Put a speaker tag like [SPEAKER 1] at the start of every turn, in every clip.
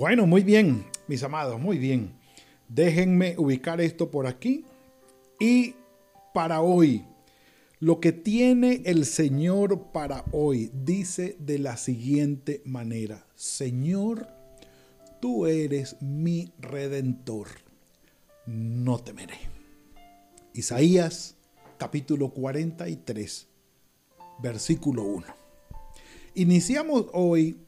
[SPEAKER 1] Bueno, muy bien, mis amados, muy bien. Déjenme ubicar esto por aquí. Y para hoy, lo que tiene el Señor para hoy dice de la siguiente manera. Señor, tú eres mi redentor. No temeré. Isaías capítulo 43, versículo 1. Iniciamos hoy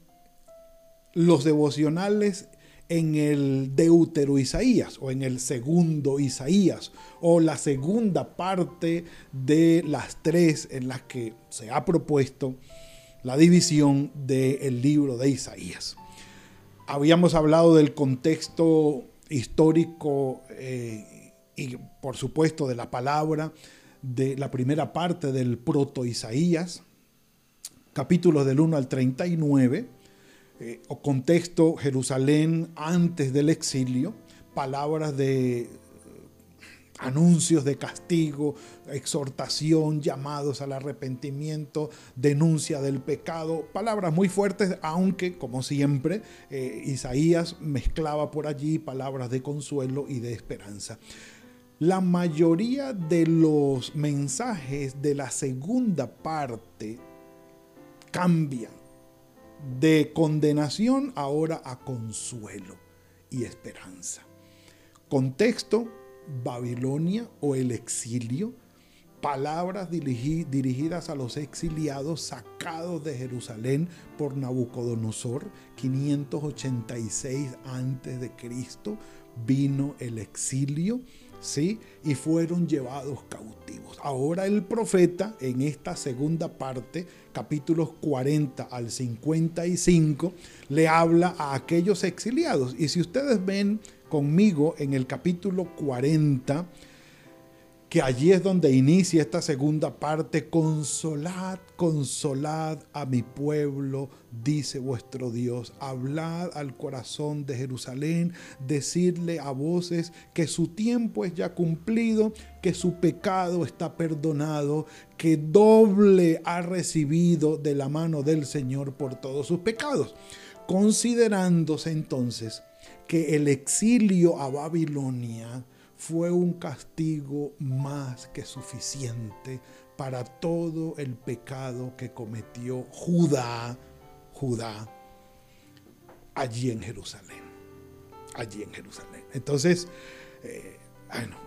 [SPEAKER 1] los devocionales en el Deutero Isaías o en el segundo Isaías o la segunda parte de las tres en las que se ha propuesto la división del libro de Isaías. Habíamos hablado del contexto histórico eh, y por supuesto de la palabra de la primera parte del proto Isaías, capítulos del 1 al 39 eh, o contexto Jerusalén antes del exilio, palabras de eh, anuncios de castigo, exhortación, llamados al arrepentimiento, denuncia del pecado, palabras muy fuertes, aunque como siempre eh, Isaías mezclaba por allí palabras de consuelo y de esperanza. La mayoría de los mensajes de la segunda parte cambian de condenación ahora a consuelo y esperanza. Contexto, Babilonia o el exilio, palabras dirigidas a los exiliados sacados de Jerusalén por Nabucodonosor, 586 a.C. vino el exilio ¿sí? Y fueron llevados cautivos. Ahora el profeta en esta segunda parte, capítulos 40 al 55, le habla a aquellos exiliados. Y si ustedes ven conmigo en el capítulo 40, que allí es donde inicia esta segunda parte, consolad, consolad a mi pueblo, dice vuestro Dios, hablad al corazón de Jerusalén, decirle a voces que su tiempo es ya cumplido, que su pecado está perdonado, que doble ha recibido de la mano del Señor por todos sus pecados, considerándose entonces que el exilio a Babilonia, fue un castigo más que suficiente para todo el pecado que cometió Judá, Judá, allí en Jerusalén. Allí en Jerusalén. Entonces, eh, bueno,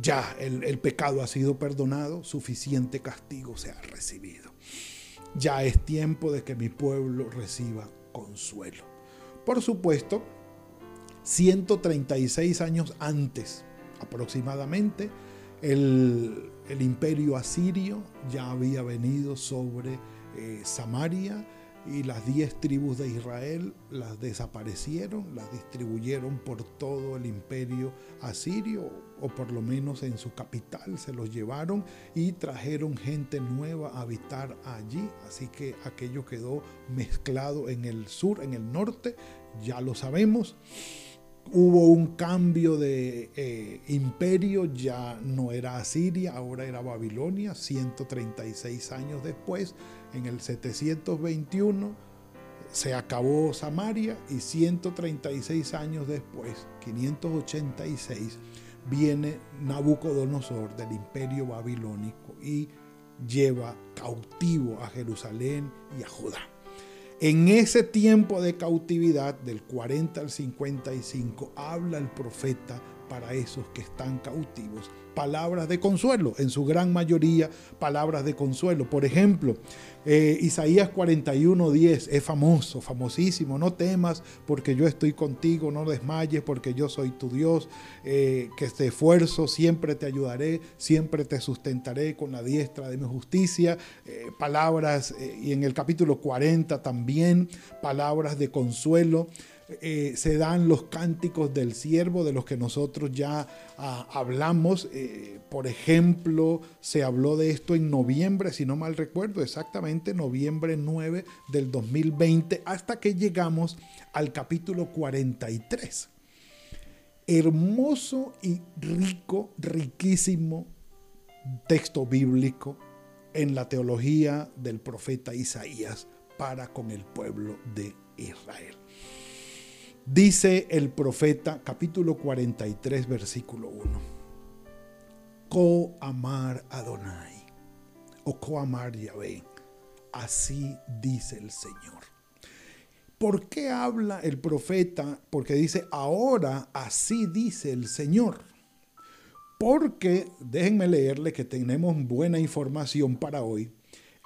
[SPEAKER 1] ya el, el pecado ha sido perdonado, suficiente castigo se ha recibido. Ya es tiempo de que mi pueblo reciba consuelo. Por supuesto, 136 años antes aproximadamente, el, imperio asirio ya había venido sobre eh, Samaria y las diez tribus de Israel las desaparecieron, las distribuyeron por todo el imperio asirio, o por lo menos en su capital se los llevaron y trajeron gente nueva a habitar allí. Así que aquello quedó mezclado en el sur, en el norte, ya lo sabemos hubo un cambio de eh, imperio, ya no era Asiria, ahora era Babilonia, 136 años después, en el 721 se acabó Samaria y 136 años después, 586, viene Nabucodonosor del imperio babilónico y lleva cautivo a Jerusalén y a Judá. En ese tiempo de cautividad, del 40 al 55, habla el profeta para esos que están cautivos. Palabras de consuelo, en su gran mayoría palabras de consuelo. Por ejemplo, eh, Isaías 41:10 es famoso, famosísimo. No temas porque yo estoy contigo, no desmayes porque yo soy tu Dios, eh, que te esfuerzo, siempre te ayudaré, siempre te sustentaré con la diestra de mi justicia. Eh, palabras, y en el capítulo 40 también, palabras de consuelo. Eh, se dan los cánticos del siervo de los que nosotros ya ah, hablamos. Eh, por ejemplo, se habló de esto en noviembre, si no mal recuerdo, exactamente noviembre 9 del 2020, hasta que llegamos al capítulo 43. Hermoso y rico, riquísimo texto bíblico en la teología del profeta Isaías para con el pueblo de Israel. Dice el profeta, capítulo 43, versículo 1. Co-amar Adonai, o co-amar Yahvé. Así dice el Señor. ¿Por qué habla el profeta? Porque dice, ahora así dice el Señor. Porque, déjenme leerle que tenemos buena información para hoy.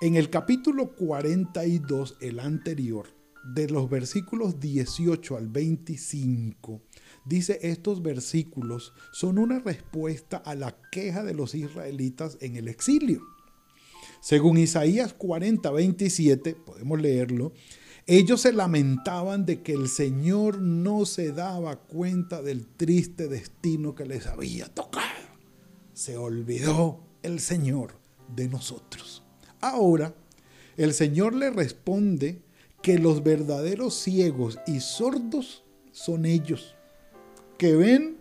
[SPEAKER 1] En el capítulo 42, el anterior, de los versículos 18 al 25, dice estos versículos son una respuesta a la queja de los israelitas en el exilio. Según Isaías 40, 27, podemos leerlo, ellos se lamentaban de que el Señor no se daba cuenta del triste destino que les había tocado. Se olvidó el Señor de nosotros. Ahora, el Señor le responde que los verdaderos ciegos y sordos son ellos, que ven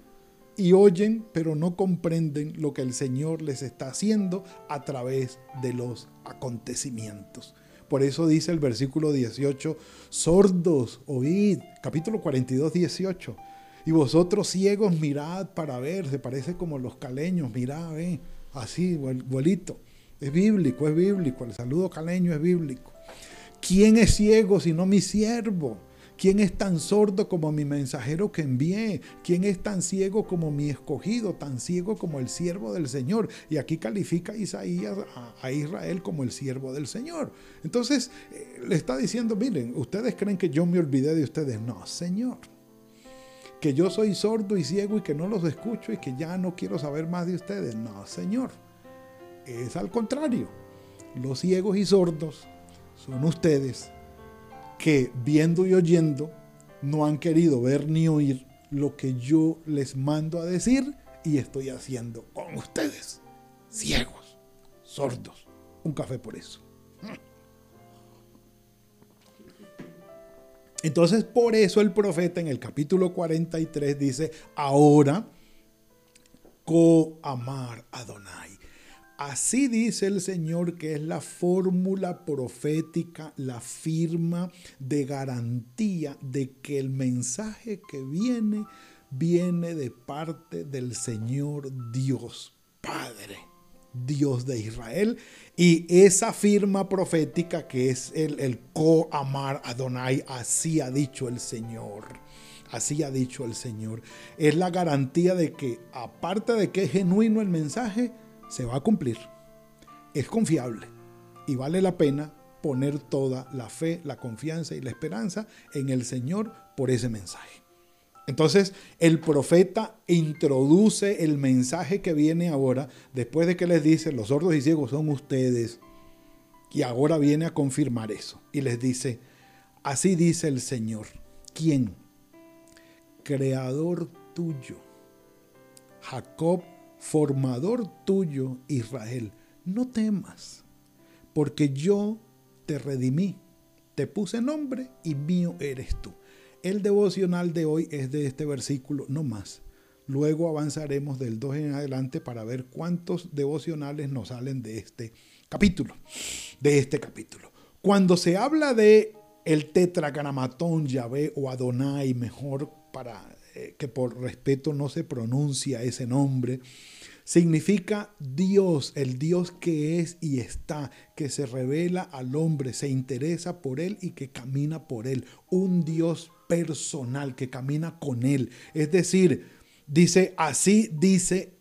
[SPEAKER 1] y oyen, pero no comprenden lo que el Señor les está haciendo a través de los acontecimientos. Por eso dice el versículo 18, sordos, oíd, capítulo 42, 18. Y vosotros ciegos mirad para ver, se parece como los caleños, mirad, ve, así, vuelito. Es bíblico, es bíblico, el saludo caleño es bíblico. ¿Quién es ciego sino mi siervo? ¿Quién es tan sordo como mi mensajero que envié? ¿Quién es tan ciego como mi escogido, tan ciego como el siervo del Señor? Y aquí califica Isaías a, Israel como el siervo del Señor. Entonces eh, le está diciendo, miren, ustedes creen que yo me olvidé de ustedes. No, Señor. Que yo soy sordo y ciego y que no los escucho y que ya no quiero saber más de ustedes. No, Señor. Es al contrario. Los ciegos y sordos son ustedes que viendo y oyendo no han querido ver ni oír lo que yo les mando a decir y estoy haciendo con ustedes. Ciegos, sordos. Un café por eso. Entonces, por eso el profeta en el capítulo 43 dice, ahora, co-amar Adonai. Así dice el Señor que es la fórmula profética, la firma de garantía de que el mensaje que viene viene de parte del Señor Dios Padre, Dios de Israel. Y esa firma profética que es el, el co-amar Adonai, así ha dicho el Señor. Así ha dicho el Señor. Es la garantía de que aparte de que es genuino el mensaje, se va a cumplir. Es confiable y vale la pena poner toda la fe, la confianza y la esperanza en el Señor por ese mensaje. Entonces el profeta introduce el mensaje que viene ahora, después de que les dice, los sordos y ciegos son ustedes, y ahora viene a confirmar eso. Y les dice, así dice el Señor, ¿quién? Creador tuyo, Jacob formador tuyo, Israel, no temas, porque yo te redimí, te puse nombre y mío eres tú. El devocional de hoy es de este versículo, no más. Luego avanzaremos del 2 en adelante para ver cuántos devocionales nos salen de este capítulo, de este capítulo. Cuando se habla de el tetragramatón Yahvé o Adonai, mejor para que por respeto no se pronuncia ese nombre, significa Dios, el Dios que es y está, que se revela al hombre, se interesa por él y que camina por él. Un Dios personal que camina con él. Es decir, Dice, así dice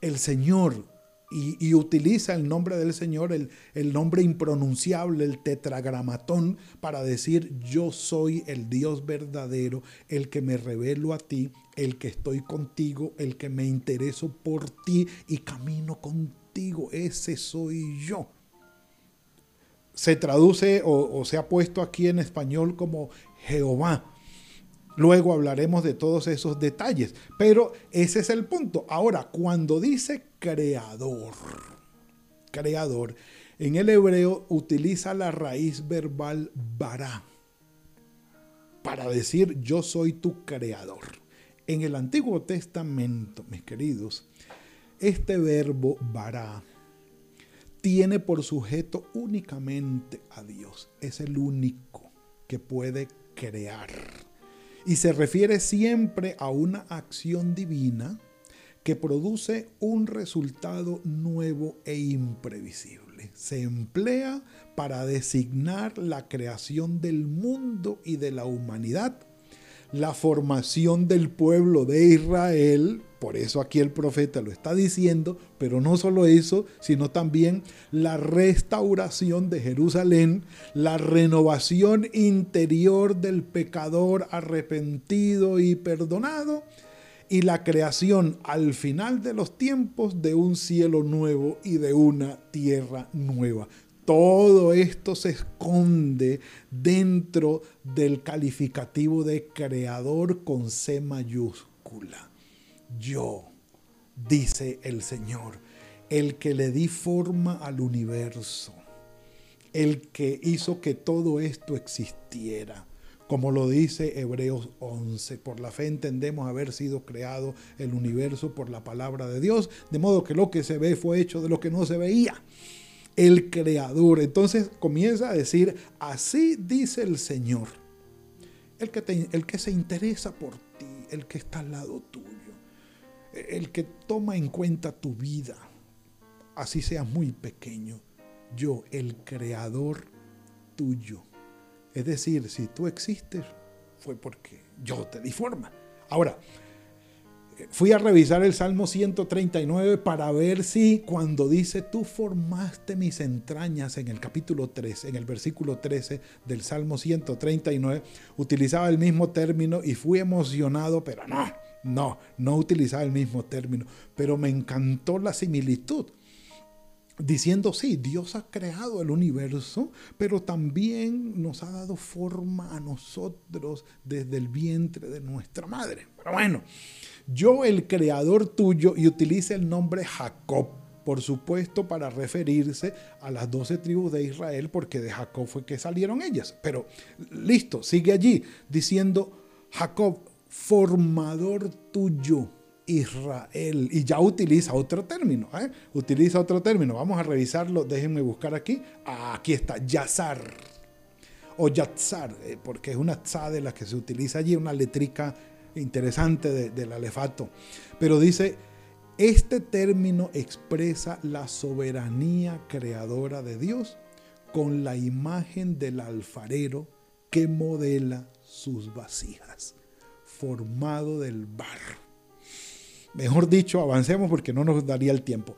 [SPEAKER 1] el Señor. Y, utiliza el nombre del Señor, el, el nombre impronunciable, el tetragramatón, para decir, yo soy el Dios verdadero, el que me revelo a ti, el que estoy contigo, el que me intereso por ti y camino contigo. Ese soy yo se traduce o, se ha puesto aquí en español como Jehová. Luego hablaremos de todos esos detalles, pero ese es el punto. Ahora, cuando dice creador, creador, en el hebreo utiliza la raíz verbal bara para decir yo soy tu creador. En el Antiguo Testamento, mis queridos, este verbo bara tiene por sujeto únicamente a Dios. Es el único que puede crear. Y se refiere siempre a una acción divina que produce un resultado nuevo e imprevisible. Se emplea para designar la creación del mundo y de la humanidad la formación del pueblo de Israel, por eso aquí el profeta lo está diciendo, pero no solo eso, sino también la restauración de Jerusalén, la renovación interior del pecador arrepentido y perdonado, y la creación al final de los tiempos de un cielo nuevo y de una tierra nueva. Todo esto se esconde dentro del calificativo de creador con C mayúscula. Yo, dice el Señor, el que le di forma al universo, el que hizo que todo esto existiera. Como lo dice Hebreos 11, por la fe entendemos haber sido creado el universo por la palabra de Dios, de modo que lo que se ve fue hecho de lo que no se veía el creador. Entonces comienza a decir, así dice el Señor, el que, el que se interesa por ti, el que está al lado tuyo, el que toma en cuenta tu vida, así sea muy pequeño, yo, el creador tuyo. Es decir, si tú existes, fue porque yo te di forma. Ahora, fui a revisar el Salmo 139 para ver si cuando dice, tú formaste mis entrañas en el capítulo 3, en el versículo 13 del Salmo 139, utilizaba el mismo término y fui emocionado, pero no, no, no utilizaba el mismo término, pero me encantó la similitud diciendo, sí, Dios ha creado el universo, pero también nos ha dado forma a nosotros desde el vientre de nuestra madre. Pero bueno, yo el creador tuyo y utiliza el nombre Jacob, por supuesto para referirse a las doce tribus de Israel, porque de Jacob fue que salieron ellas. Pero listo, sigue allí diciendo Jacob, formador tuyo. Israel. Y ya utiliza otro término. ¿eh? Utiliza otro término. Vamos a revisarlo. Déjenme buscar aquí. aquí está. Yazar. O Yatzar. Eh, porque es una tza de la que se utiliza allí. Una letrica interesante del alefato. Pero dice, este término expresa la soberanía creadora de Dios con la imagen del alfarero que modela sus vasijas, formado del barro. Mejor dicho, avancemos porque no nos daría el tiempo.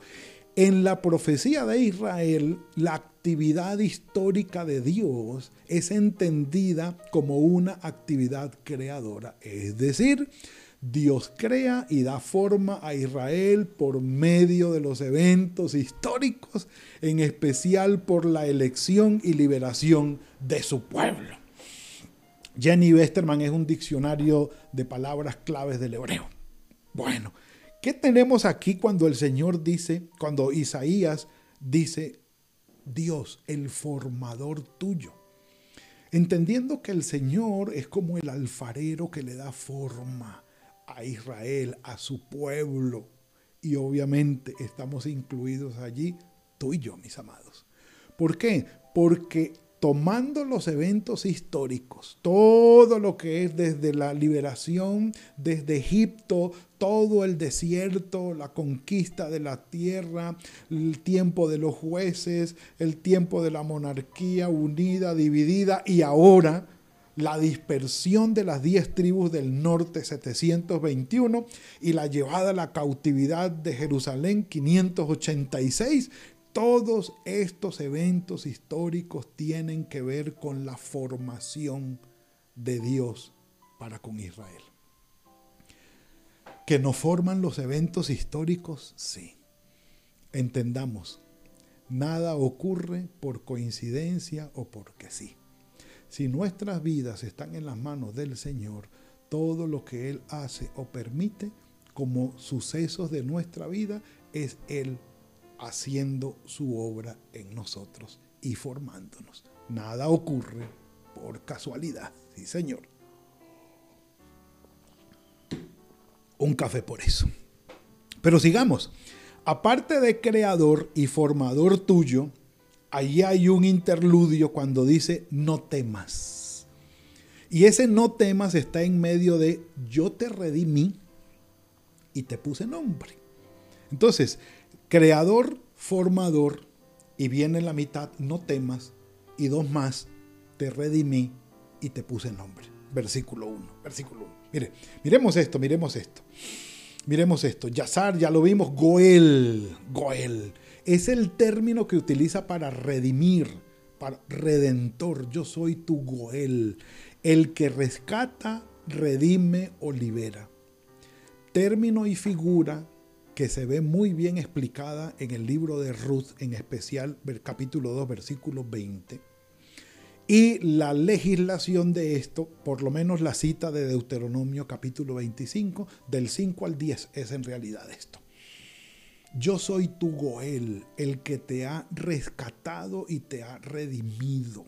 [SPEAKER 1] En la profecía de Israel, la actividad histórica de Dios es entendida como una actividad creadora. Es decir, Dios crea y da forma a Israel por medio de los eventos históricos, en especial por la elección y liberación de su pueblo. Jenny Westerman es un diccionario de palabras claves del hebreo. Bueno, ¿Qué tenemos aquí cuando el Señor dice, cuando Isaías dice, Dios, el formador tuyo? Entendiendo que el Señor es como el alfarero que le da forma a Israel, a su pueblo. Y obviamente estamos incluidos allí, tú y yo, mis amados. ¿Por qué? Porque tomando los eventos históricos, todo lo que es desde la liberación, desde Egipto, todo el desierto, la conquista de la tierra, el tiempo de los jueces, el tiempo de la monarquía unida, dividida y ahora la dispersión de las diez tribus del norte 721 y la llevada a la cautividad de Jerusalén 586. Todos estos eventos históricos tienen que ver con la formación de Dios para con Israel. ¿Que no forman los eventos históricos? Sí. Entendamos, nada ocurre por coincidencia o porque sí. Si nuestras vidas están en las manos del Señor, todo lo que Él hace o permite como sucesos de nuestra vida es Él haciendo su obra en nosotros y formándonos. Nada ocurre por casualidad, sí Señor. Un café por eso. Pero sigamos. Aparte de creador y formador tuyo, allí hay un interludio cuando dice no temas. Y ese no temas está en medio de yo te redimí y te puse nombre. Entonces, creador, formador, y viene en la mitad, no temas, y dos más, te redimí y te puse nombre. Versículo 1, versículo 1. Mire, miremos esto, miremos esto. Miremos esto. Yazar, ya lo vimos, Goel, Goel es el término que utiliza para redimir, para redentor. Yo soy tu Goel, el que rescata, redime o libera. Término y figura que se ve muy bien explicada en el libro de Ruth, en especial capítulo 2, versículo 20. Y la legislación de esto, por lo menos la cita de Deuteronomio capítulo 25, del 5 al 10, es en realidad esto. Yo soy tu Goel, el que te ha rescatado y te ha redimido.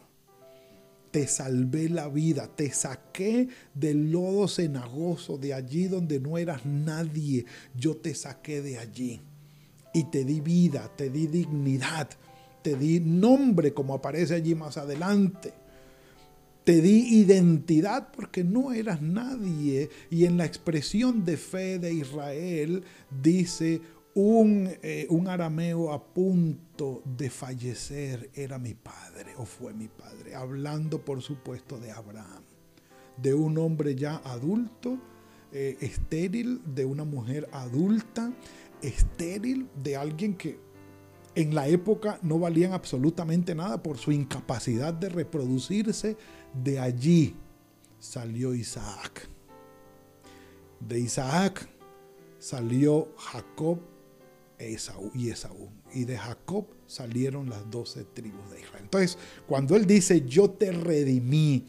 [SPEAKER 1] Te salvé la vida, te saqué del lodo cenagoso, de allí donde no eras nadie. Yo te saqué de allí y te di vida, te di dignidad, te di nombre como aparece allí más adelante. Te di identidad porque no eras nadie. Y en la expresión de fe de Israel dice, eh, un, arameo a punto de fallecer era mi padre o fue mi padre, hablando por supuesto de Abraham, de un hombre ya adulto, eh, estéril, de una mujer adulta, estéril, de alguien que en la época no valían absolutamente nada por su incapacidad de reproducirse. De allí salió Isaac. De Isaac salió Jacob Y Esaú. Y de Jacob salieron las doce tribus de Israel. Entonces, cuando él dice, yo te redimí,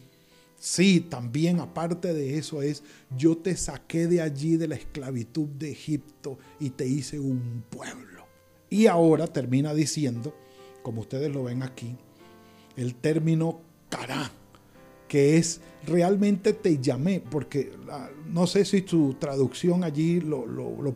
[SPEAKER 1] sí, también aparte de eso es, yo te saqué de allí de la esclavitud de Egipto y te hice un pueblo. Y ahora termina diciendo, como ustedes lo ven aquí, el término cará que es realmente te llamé, porque ah, no sé si tu traducción allí lo,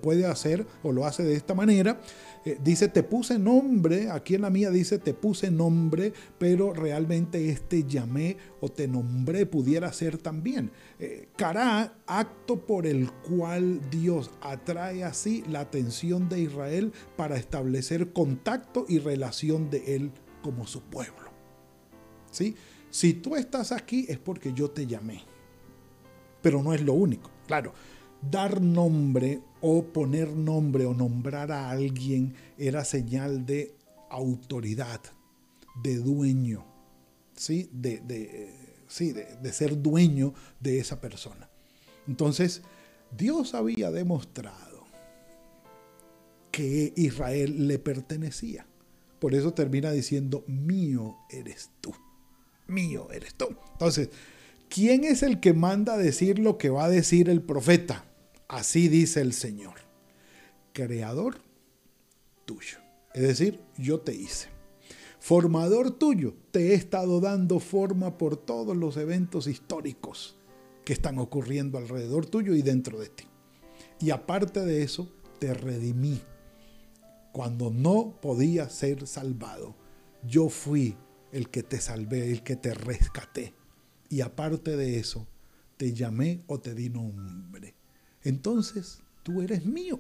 [SPEAKER 1] puede hacer o lo hace de esta manera. Eh, dice te puse nombre, aquí en la mía dice te puse nombre, pero realmente este llamé o te nombré pudiera ser también. Eh, cará, acto por el cual Dios atrae así la atención de Israel para establecer contacto y relación de él como su pueblo. ¿Sí? Si tú estás aquí es porque yo te llamé. Pero no es lo único. Claro, dar nombre o poner nombre o nombrar a alguien era señal de autoridad, de dueño, ¿sí? De, sí, de ser dueño de esa persona. Entonces, Dios había demostrado que Israel le pertenecía. Por eso termina diciendo, mío eres tú mío eres tú. Entonces, ¿quién es el que manda decir lo que va a decir el profeta? Así dice el Señor, creador tuyo. Es decir, yo te hice. Formador tuyo, te he estado dando forma por todos los eventos históricos que están ocurriendo alrededor tuyo y dentro de ti. Y aparte de eso, te redimí. Cuando no podía ser salvado, yo fui el que te salvé, el que te rescaté. Y aparte de eso, te llamé o te di nombre. Entonces, tú eres mío.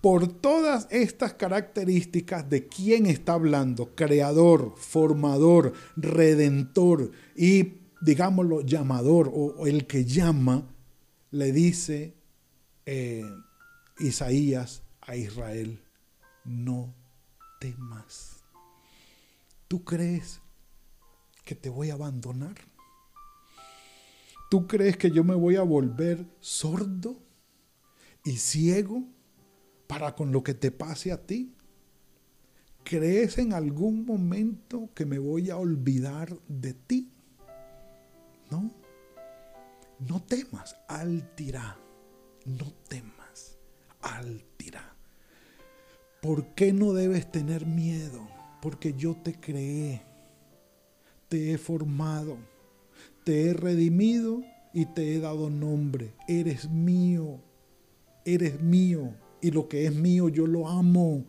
[SPEAKER 1] Por todas estas características de quién está hablando, creador, formador, redentor y digámoslo, llamador o, el que llama, le dice eh, Isaías a Israel, no temas. ¿Tú crees que te voy a abandonar? ¿Tú crees que yo me voy a volver sordo y ciego para con lo que te pase a ti? ¿Crees en algún momento que me voy a olvidar de ti? No. No temas, altirá. No temas, altirá. ¿Por qué no debes tener miedo? Porque yo te creé, te he formado, te he redimido y te he dado nombre. Eres mío, eres mío. Y lo que es mío yo lo amo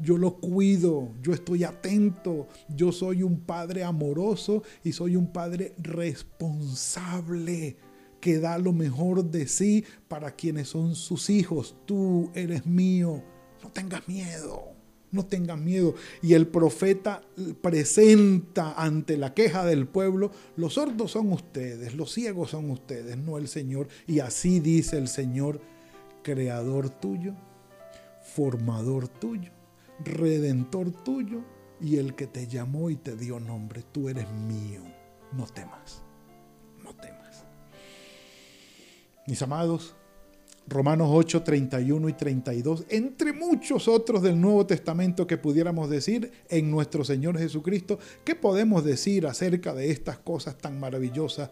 [SPEAKER 1] yo lo cuido, yo estoy atento, yo soy un padre amoroso y soy un padre responsable que da lo mejor de sí para quienes son sus hijos. Tú eres mío, no tengas miedo. No tengas miedo. Y el profeta presenta ante la queja del pueblo, los sordos son ustedes, los ciegos son ustedes, no el Señor. Y así dice el Señor, creador tuyo, formador tuyo, redentor tuyo y el que te llamó y te dio nombre. Tú eres mío. No temas. No temas. Mis amados, Romanos 8, 31 y 32, entre muchos otros del Nuevo Testamento que pudiéramos decir en nuestro Señor Jesucristo, ¿qué podemos decir acerca de estas cosas tan maravillosas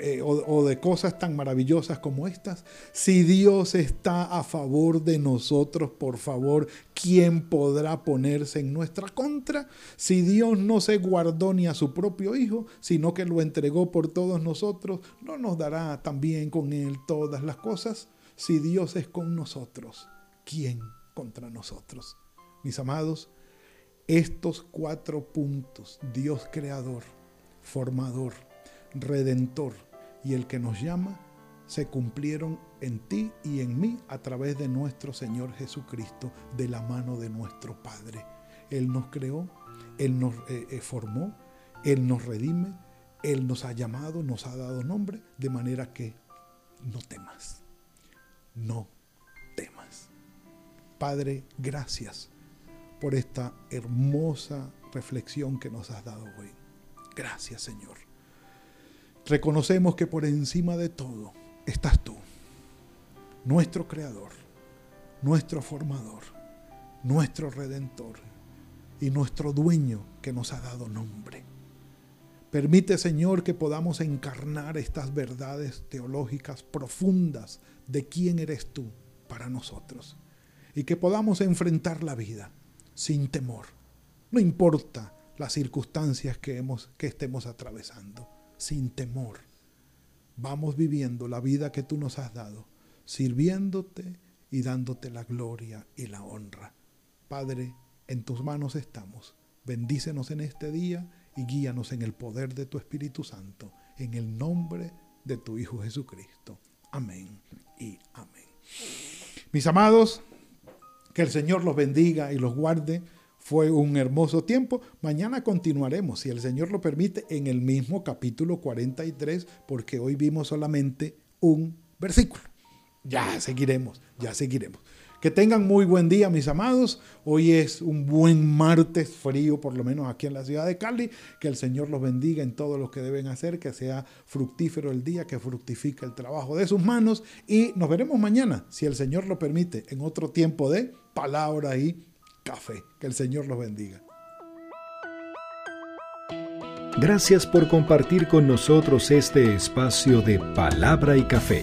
[SPEAKER 1] eh, o, de cosas tan maravillosas como estas? Si Dios está a favor de nosotros, por favor, ¿quién podrá ponerse en nuestra contra? Si Dios no se guardó ni a su propio Hijo, sino que lo entregó por todos nosotros, ¿no nos dará también con Él todas las cosas? Si Dios es con nosotros, ¿quién contra nosotros? Mis amados, estos cuatro puntos, Dios creador, formador, redentor y el que nos llama, se cumplieron en ti y en mí a través de nuestro Señor Jesucristo, de la mano de nuestro Padre. Él nos creó, Él nos eh, eh, formó, Él nos redime, Él nos ha llamado, nos ha dado nombre, de manera que no temas, no temas. Padre, gracias por esta hermosa reflexión que nos has dado hoy. Gracias, Señor. Reconocemos que por encima de todo estás tú, nuestro creador, nuestro formador, nuestro redentor y nuestro dueño que nos ha dado nombre. Permite, Señor, que podamos encarnar estas verdades teológicas profundas de quién eres tú para nosotros y que podamos enfrentar la vida sin temor. No importa las circunstancias que, hemos, que estemos atravesando sin temor. Vamos viviendo la vida que tú nos has dado, sirviéndote y dándote la gloria y la honra. Padre, en tus manos estamos. Bendícenos en este día y guíanos en el poder de tu Espíritu Santo, en el nombre de tu Hijo Jesucristo. Amén y amén. Mis amados, que el Señor los bendiga y los guarde fue un hermoso tiempo. Mañana continuaremos, si el Señor lo permite, en el mismo capítulo 43, porque hoy vimos solamente un versículo. Ya seguiremos, ya seguiremos. Que tengan muy buen día, mis amados. Hoy es un buen martes frío, por lo menos aquí en la ciudad de Cali. Que el Señor los bendiga en todo lo que deben hacer, que sea fructífero el día, que fructifique el trabajo de sus manos. Y nos veremos mañana, si el Señor lo permite, en otro tiempo de palabra y café. Que el Señor los bendiga.
[SPEAKER 2] Gracias por compartir con nosotros este espacio de palabra y café.